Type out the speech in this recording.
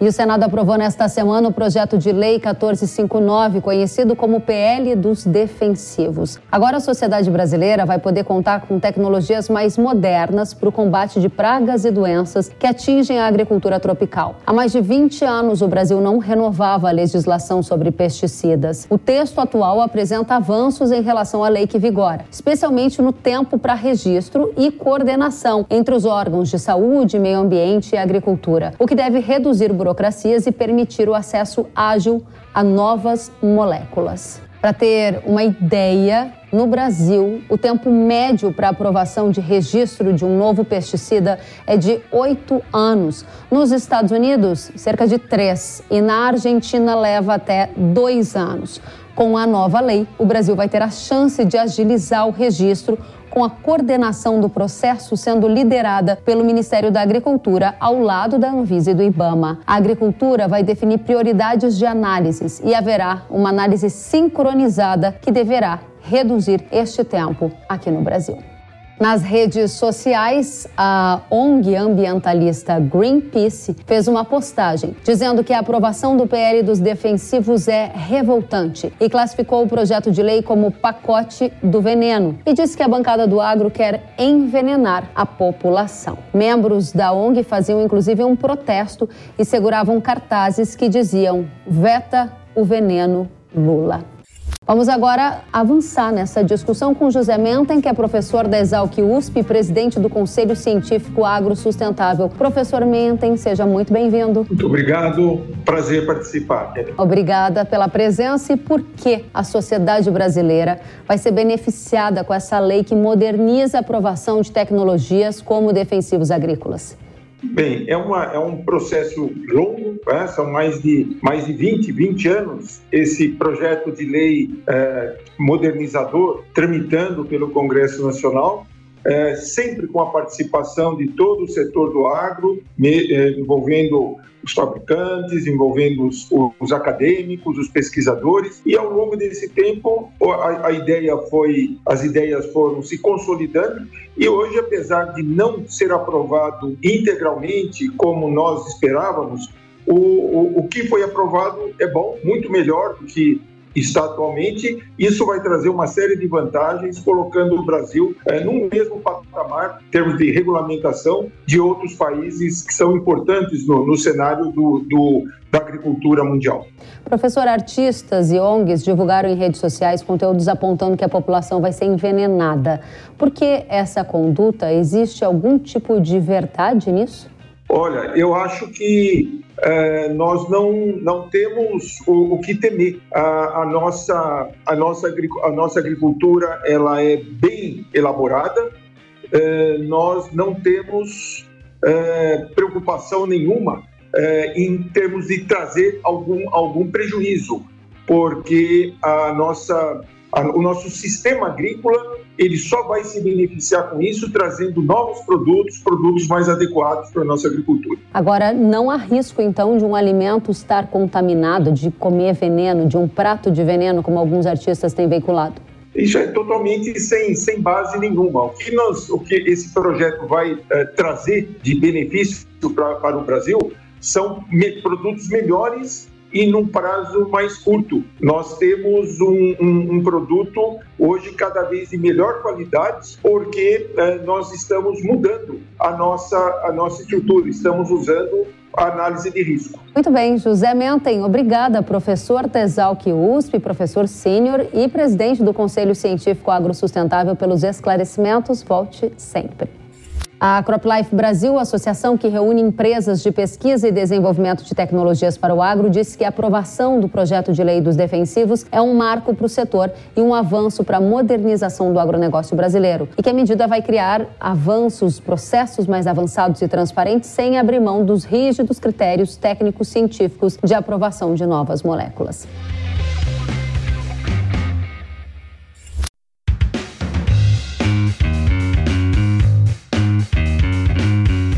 E o Senado aprovou nesta semana o projeto de lei 1459, conhecido como PL dos Defensivos. Agora a sociedade brasileira vai poder contar com tecnologias mais modernas para o combate de pragas e doenças que atingem a agricultura tropical. Há mais de 20 anos o Brasil não renovava a legislação sobre pesticidas. O texto atual apresenta avanços em relação à lei que vigora, especialmente no tempo para registro e coordenação entre os órgãos de saúde, meio ambiente e agricultura, o que deve reduzir o burocracias e permitir o acesso ágil a novas moléculas. Para ter uma ideia, no Brasil, o tempo médio para aprovação de registro de um novo pesticida é de oito anos. Nos Estados Unidos, cerca de três. E na Argentina, leva até dois anos. Com a nova lei, o Brasil vai ter a chance de agilizar o registro com a coordenação do processo sendo liderada pelo Ministério da Agricultura ao lado da Anvisa e do IBAMA. A agricultura vai definir prioridades de análises e haverá uma análise sincronizada que deverá reduzir este tempo aqui no Brasil. Nas redes sociais, a ONG ambientalista Greenpeace fez uma postagem dizendo que a aprovação do PL dos defensivos é revoltante e classificou o projeto de lei como pacote do veneno e disse que a bancada do agro quer envenenar a população. Membros da ONG faziam inclusive um protesto e seguravam cartazes que diziam: veta o veneno Lula. Vamos agora avançar nessa discussão com José Menten, que é professor da Exalc USP e presidente do Conselho Científico Agro Sustentável. Professor Menten, seja muito bem-vindo. Muito obrigado, prazer participar. Obrigada pela presença e por que a sociedade brasileira vai ser beneficiada com essa lei que moderniza a aprovação de tecnologias como defensivos agrícolas. Bem, é, uma, é um processo longo, né? são mais de, mais de 20, 20 anos esse projeto de lei é, modernizador tramitando pelo Congresso Nacional é, sempre com a participação de todo o setor do agro, me, é, envolvendo os fabricantes, envolvendo os, os, acadêmicos, os pesquisadores, e ao longo desse tempo a, a, ideia foi, as ideias foram se consolidando. E hoje, apesar de não ser aprovado integralmente como nós esperávamos, o, o, o que foi aprovado é bom, muito melhor do que está atualmente. Isso vai trazer uma série de vantagens, colocando o Brasil é, num mesmo patamar, em termos de regulamentação, de outros países que são importantes no, no cenário do, do, da agricultura mundial. Professor, artistas e ONGs divulgaram em redes sociais conteúdos apontando que a população vai ser envenenada. Por que essa conduta? Existe algum tipo de verdade nisso? Olha, eu acho que é, nós não, não temos o, o que temer. A, a, nossa, a, nossa, a nossa agricultura ela é bem elaborada, é, nós não temos é, preocupação nenhuma é, em termos de trazer algum, algum prejuízo, porque a nossa, o nosso sistema agrícola ele só vai se beneficiar com isso trazendo novos produtos, produtos mais adequados para a nossa agricultura. Agora, não há risco então de um alimento estar contaminado, de comer veneno, de um prato de veneno, como alguns artistas têm veiculado? Isso é totalmente sem, sem base nenhuma. O que, nós, o que esse projeto vai é, trazer de benefício pra, para o Brasil são me, produtos melhores e num prazo mais curto. Nós temos um, um, um produto hoje cada vez de melhor qualidade, porque eh, nós estamos mudando a nossa, a nossa estrutura, estamos usando a análise de risco. Muito bem, José Menten, obrigada, professor da Exalc USP, professor sênior e presidente do Conselho Científico Agrosustentável pelos esclarecimentos. Volte sempre. A CropLife Brasil, associação que reúne empresas de pesquisa e desenvolvimento de tecnologias para o agro, disse que a aprovação do projeto de lei dos defensivos é um marco para o setor e um avanço para a modernização do agronegócio brasileiro. E que a medida vai criar avanços, processos mais avançados e transparentes, sem abrir mão dos rígidos critérios técnicos científicos de aprovação de novas moléculas.